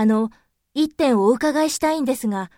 あの、一点お伺いしたいんですが、